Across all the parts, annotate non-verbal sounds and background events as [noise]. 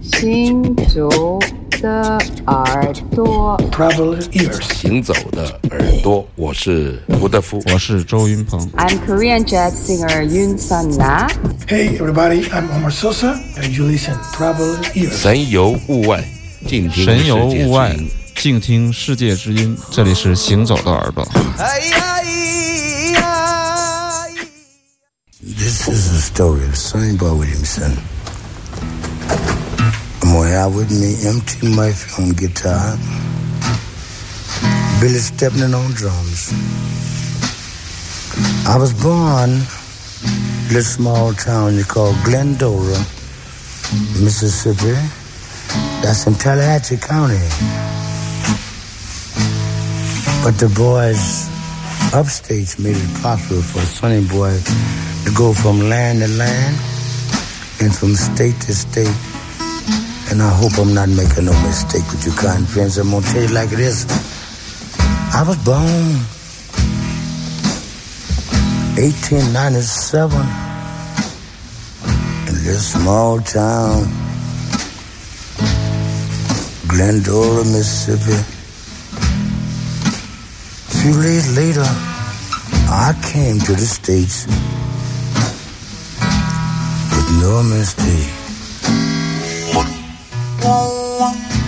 行走的耳朵，Traveler ears. 行走的耳朵，我是吴德夫，我是周云鹏。I'm Korean jazz singer Yun Sun Na. Hey, everybody, I'm Omar Sosa, and you listen Traveler ears. 神游物外，静听神游物外，静听世界之音。这里是行走的耳朵。This is the story of Sonny Boy Williamson. With me M.T. Murphy on guitar, Billy Stepney on drums. I was born in a small town you call Glendora, Mississippi. That's in Tallahatchie County. But the boys upstate made it possible for Sonny Boy to go from land to land and from state to state. And I hope I'm not making no mistake with you kind friends. I'm gonna tell you like it is. I was born 1897 in this small town, Glendora, Mississippi. A few days later, I came to the States with no mistake. 啦啦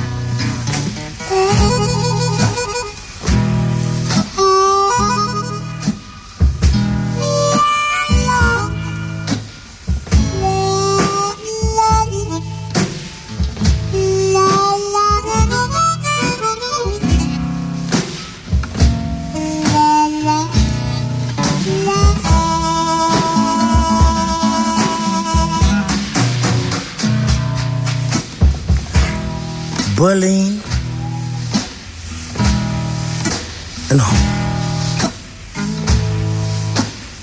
bullying and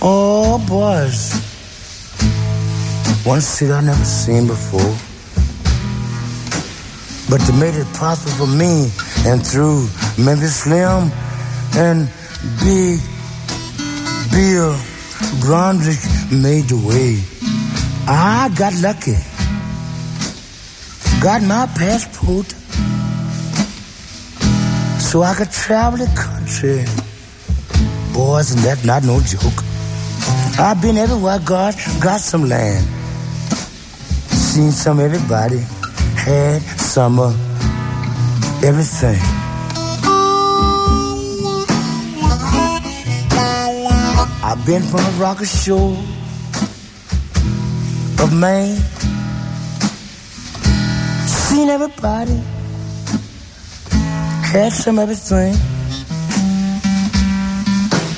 oh boys one city I never seen before. But they made it possible for me and through Memphis Slim and Big Bill Brondrick made the way. I got lucky. Got my passport so I could travel the country. Boys, and that's not no joke. I've been everywhere God got some land. Seen some everybody, had some of everything. I've been from the rocky shore of Maine. Seen everybody had some everything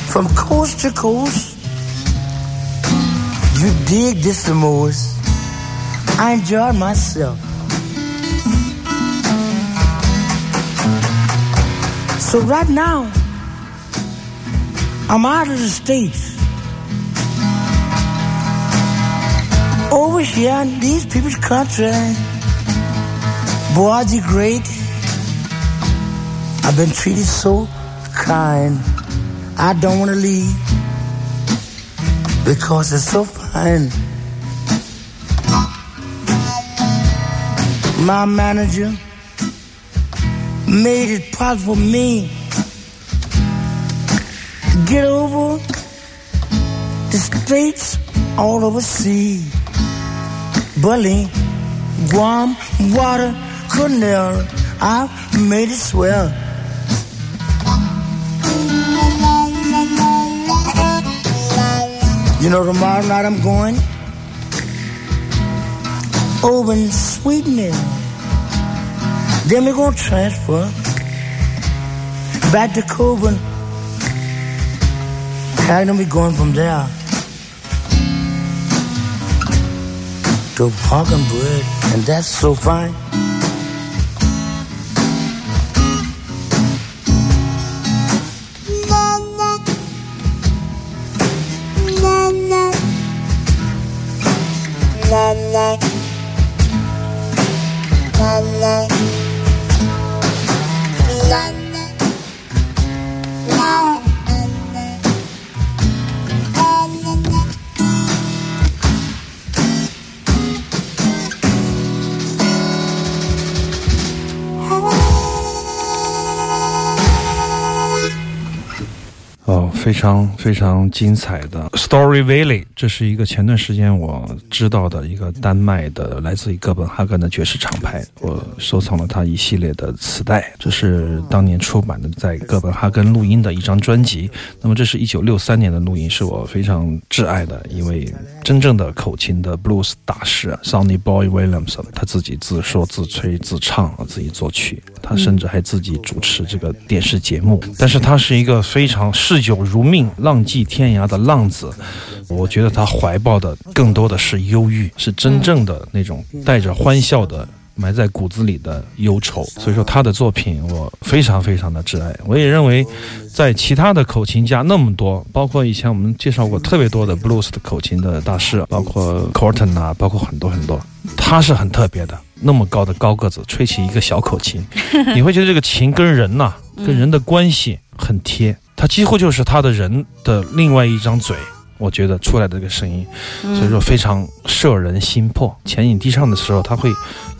from coast to coast. You dig this the most. I enjoyed myself. So right now, I'm out of the states. Over here in these people's country, boy, they great. I've been treated so kind. I don't want to leave because it's so fine. My manager made it possible for me to get over the states all over sea. Bully, Guam, Water, Cornell, I made it swell. You know, tomorrow night I'm going over in Sweden. Then we're going to transfer back to Coburn. And then we're going from there to Parkenbridge. And that's so fine. la la la 非常非常精彩的。Story Valley，这是一个前段时间我知道的一个丹麦的来自于哥本哈根的爵士厂牌，我收藏了他一系列的磁带，这是当年出版的在哥本哈根录音的一张专辑。那么这是一九六三年的录音，是我非常挚爱的一位真正的口琴的 blues 大师 Sonny Boy Williams，他自己自说自吹自唱，自己作曲，他甚至还自己主持这个电视节目。但是他是一个非常嗜酒如命、浪迹天涯的浪子。我觉得他怀抱的更多的是忧郁，是真正的那种带着欢笑的。埋在骨子里的忧愁，所以说他的作品我非常非常的挚爱。我也认为，在其他的口琴家那么多，包括以前我们介绍过特别多的 blues 的口琴的大师，包括 Corton 啊，包括很多很多，他是很特别的。那么高的高个子，吹起一个小口琴，[laughs] 你会觉得这个琴跟人呐，跟人的关系很贴，它几乎就是他的人的另外一张嘴。我觉得出来的这个声音，所以说非常摄人心魄。前引低唱的时候，他会。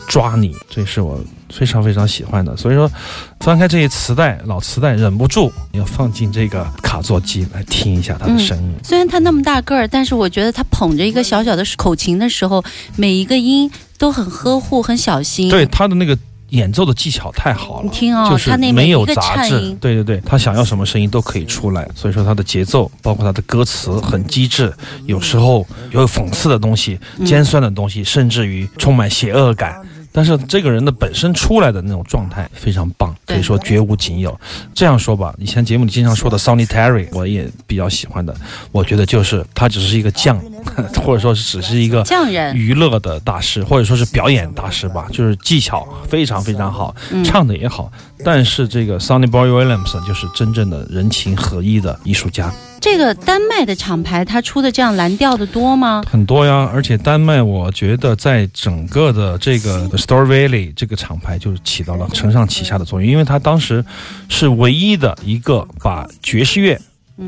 抓你，这是我非常非常喜欢的。所以说，翻开这些磁带，老磁带，忍不住要放进这个卡座机来听一下他的声音。虽然他那么大个儿，但是我觉得他捧着一个小小的口琴的时候，每一个音都很呵护，很小心。对他的那个演奏的技巧太好了，你听哦，就是他那没有杂质。对对对，他想要什么声音都可以出来。所以说他的节奏，包括他的歌词很机智，有时候有讽刺的东西、尖酸的东西，甚至于充满邪恶感。但是这个人的本身出来的那种状态非常棒，可以说绝无仅有。这样说吧，以前节目里经常说的 Sonny Terry，我也比较喜欢的。我觉得就是他只是一个匠，[laughs] 或者说是只是一个匠人娱乐的大师，或者说是表演大师吧，就是技巧非常非常好，唱的也好。但是这个 Sonny Boy Williams 就是真正的人情合一的艺术家。这个丹麦的厂牌，它出的这样蓝调的多吗？很多呀，而且丹麦，我觉得在整个的这个 Story Valley 这个厂牌就起到了承上启下的作用，因为它当时是唯一的一个把爵士乐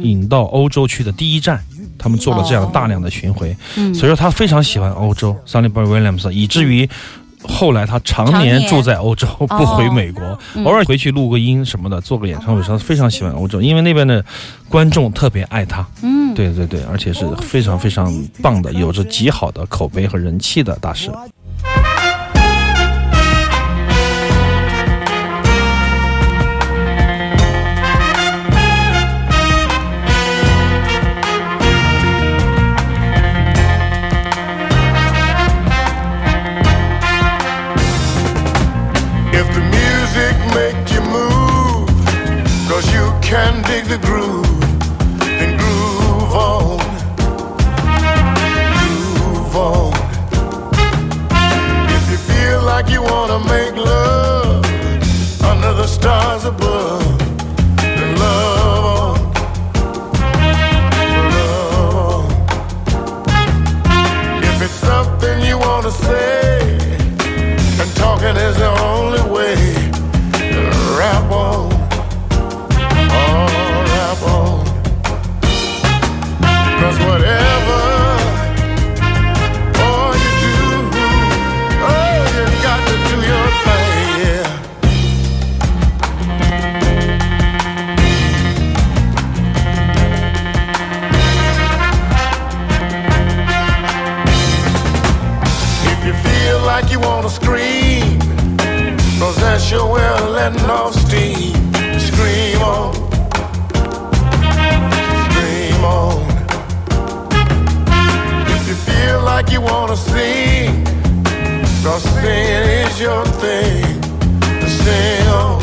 引到欧洲去的第一站，他们做了这样大量的巡回，所以说他非常喜欢欧洲，Sonny Boy Williams，以至于。后来他常年住在欧洲，不回美国，偶尔回去录个音什么的，做个演唱会。他非常喜欢欧洲，因为那边的观众特别爱他。嗯，对对对，而且是非常非常棒的，有着极好的口碑和人气的大师。your will letting off steam. Scream on. Scream on. If you feel like you wanna sing, cause singing is your thing. Sing on.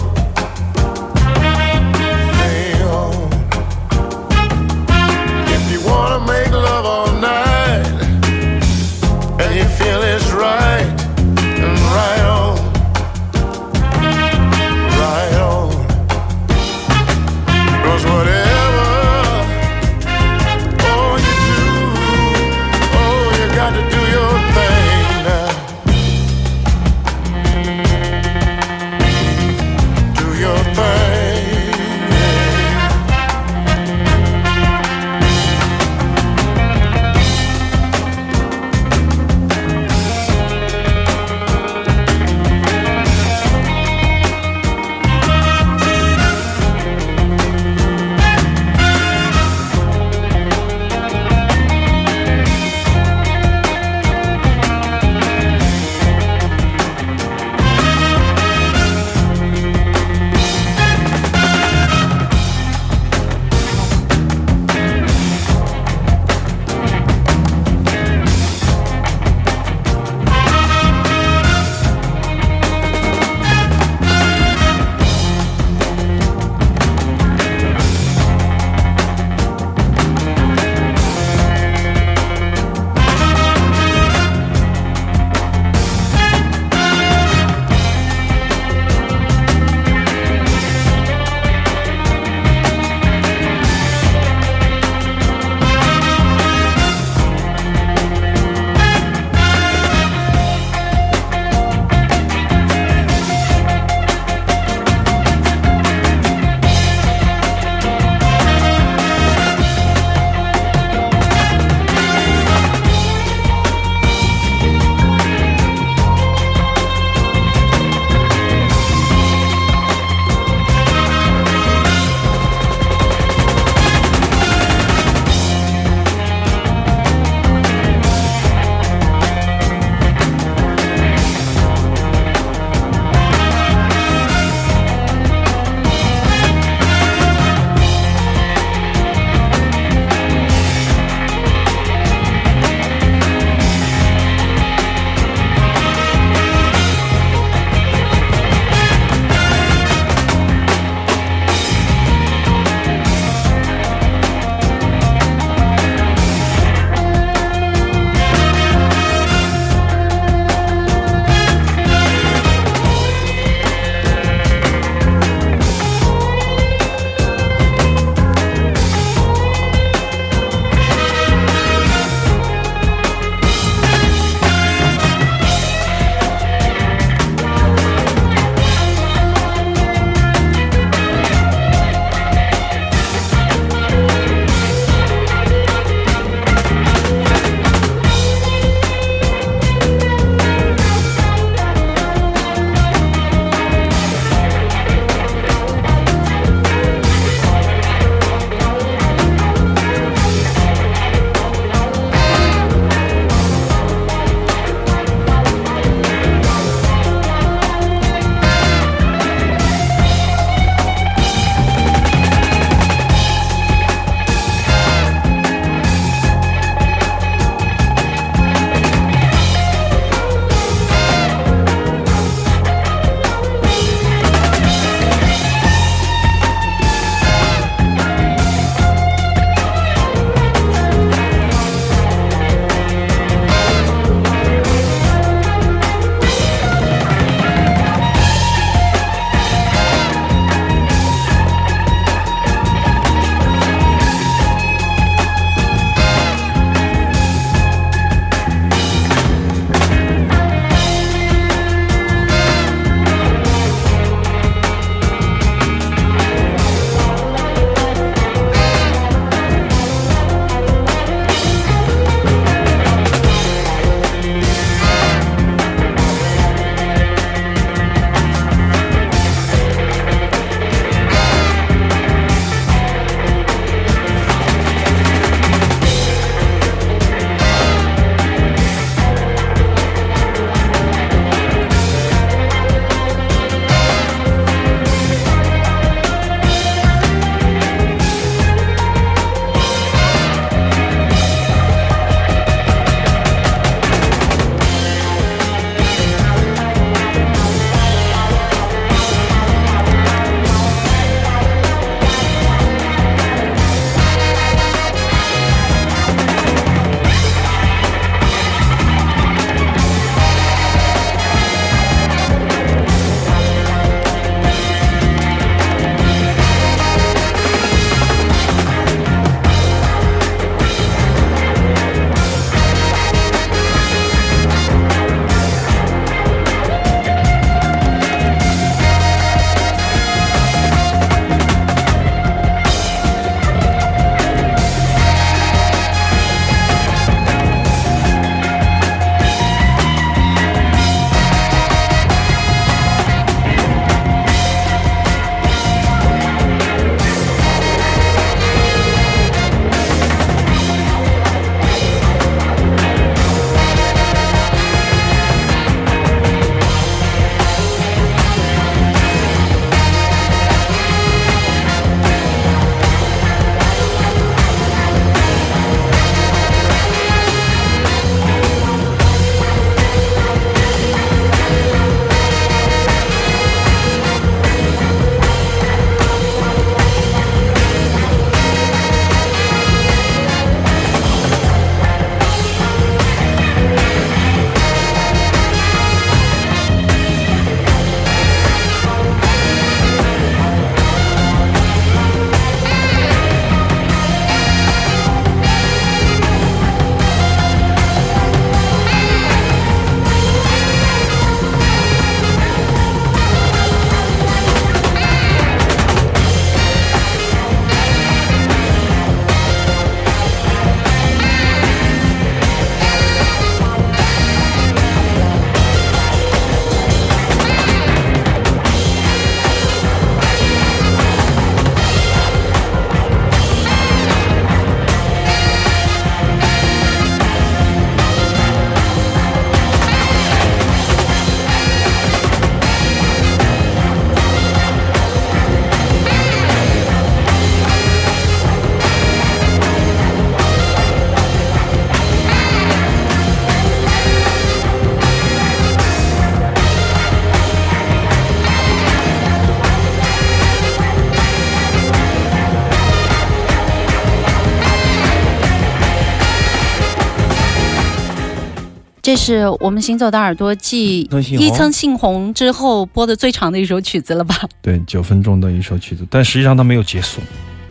这是我们行走的耳朵继一层杏红之后播的最长的一首曲子了吧？对，九分钟的一首曲子，但实际上它没有结束。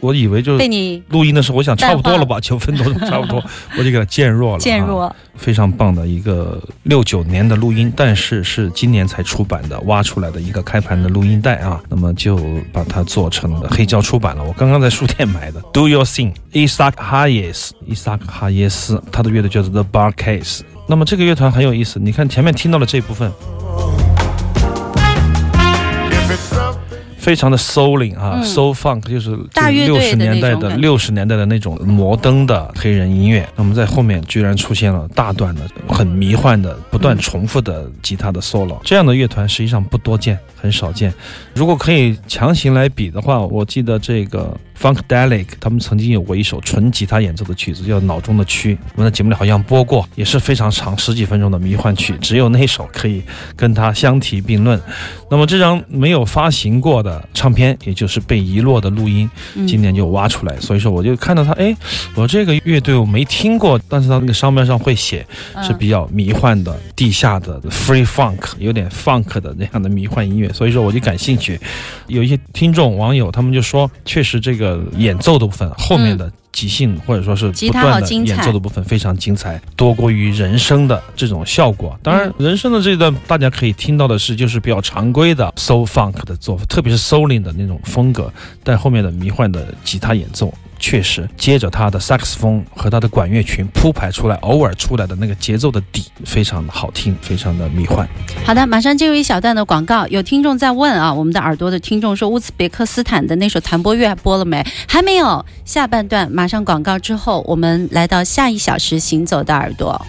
我以为就被你录音的时候，我想差不多了吧，九分钟 [laughs] 差不多，我就给它渐弱了。啊渐弱。非常棒的一个六九年的录音，但是是今年才出版的，挖出来的一个开盘的录音带啊，那么就把它做成了黑胶出版了。我刚刚在书店买的。[laughs] Do Your Thing，伊萨克哈耶斯，伊萨克哈耶斯，他的乐队叫做 The Bar Case。那么这个乐团很有意思，你看前面听到的这部分。非常的 souling 啊、嗯 s o u l funk 就是六十年代的六十年代的那种摩登的黑人音乐。那么在后面居然出现了大段的很迷幻的、不断重复的吉他的 solo，这样的乐团实际上不多见，很少见。如果可以强行来比的话，我记得这个 Funkadelic 他们曾经有过一首纯吉他演奏的曲子，叫《脑中的蛆》，我们在节目里好像播过，也是非常长，十几分钟的迷幻曲，只有那首可以跟它相提并论。那么这张没有发行过的唱片，也就是被遗落的录音，嗯今年就挖出来，所以说我就看到他，哎，我这个乐队我没听过，但是他那个商标上会写是比较迷幻的、地下的 free funk，有点 funk 的那样的迷幻音乐，所以说我就感兴趣。有一些听众网友他们就说，确实这个演奏的部分后面的。即兴或者说是不断的演奏的部分非常精彩，多过于人声的这种效果。当然，人声的这段大家可以听到的是，就是比较常规的 soul funk 的做法，特别是 souling 的那种风格，但后面的迷幻的吉他演奏。确实，接着他的萨克斯风和他的管乐群铺排出来，偶尔出来的那个节奏的底，非常的好听，非常的迷幻。好的，马上进入一小段的广告。有听众在问啊，我们的耳朵的听众说，乌兹别克斯坦的那首弹拨乐播了没？还没有。下半段马上广告之后，我们来到下一小时行走的耳朵。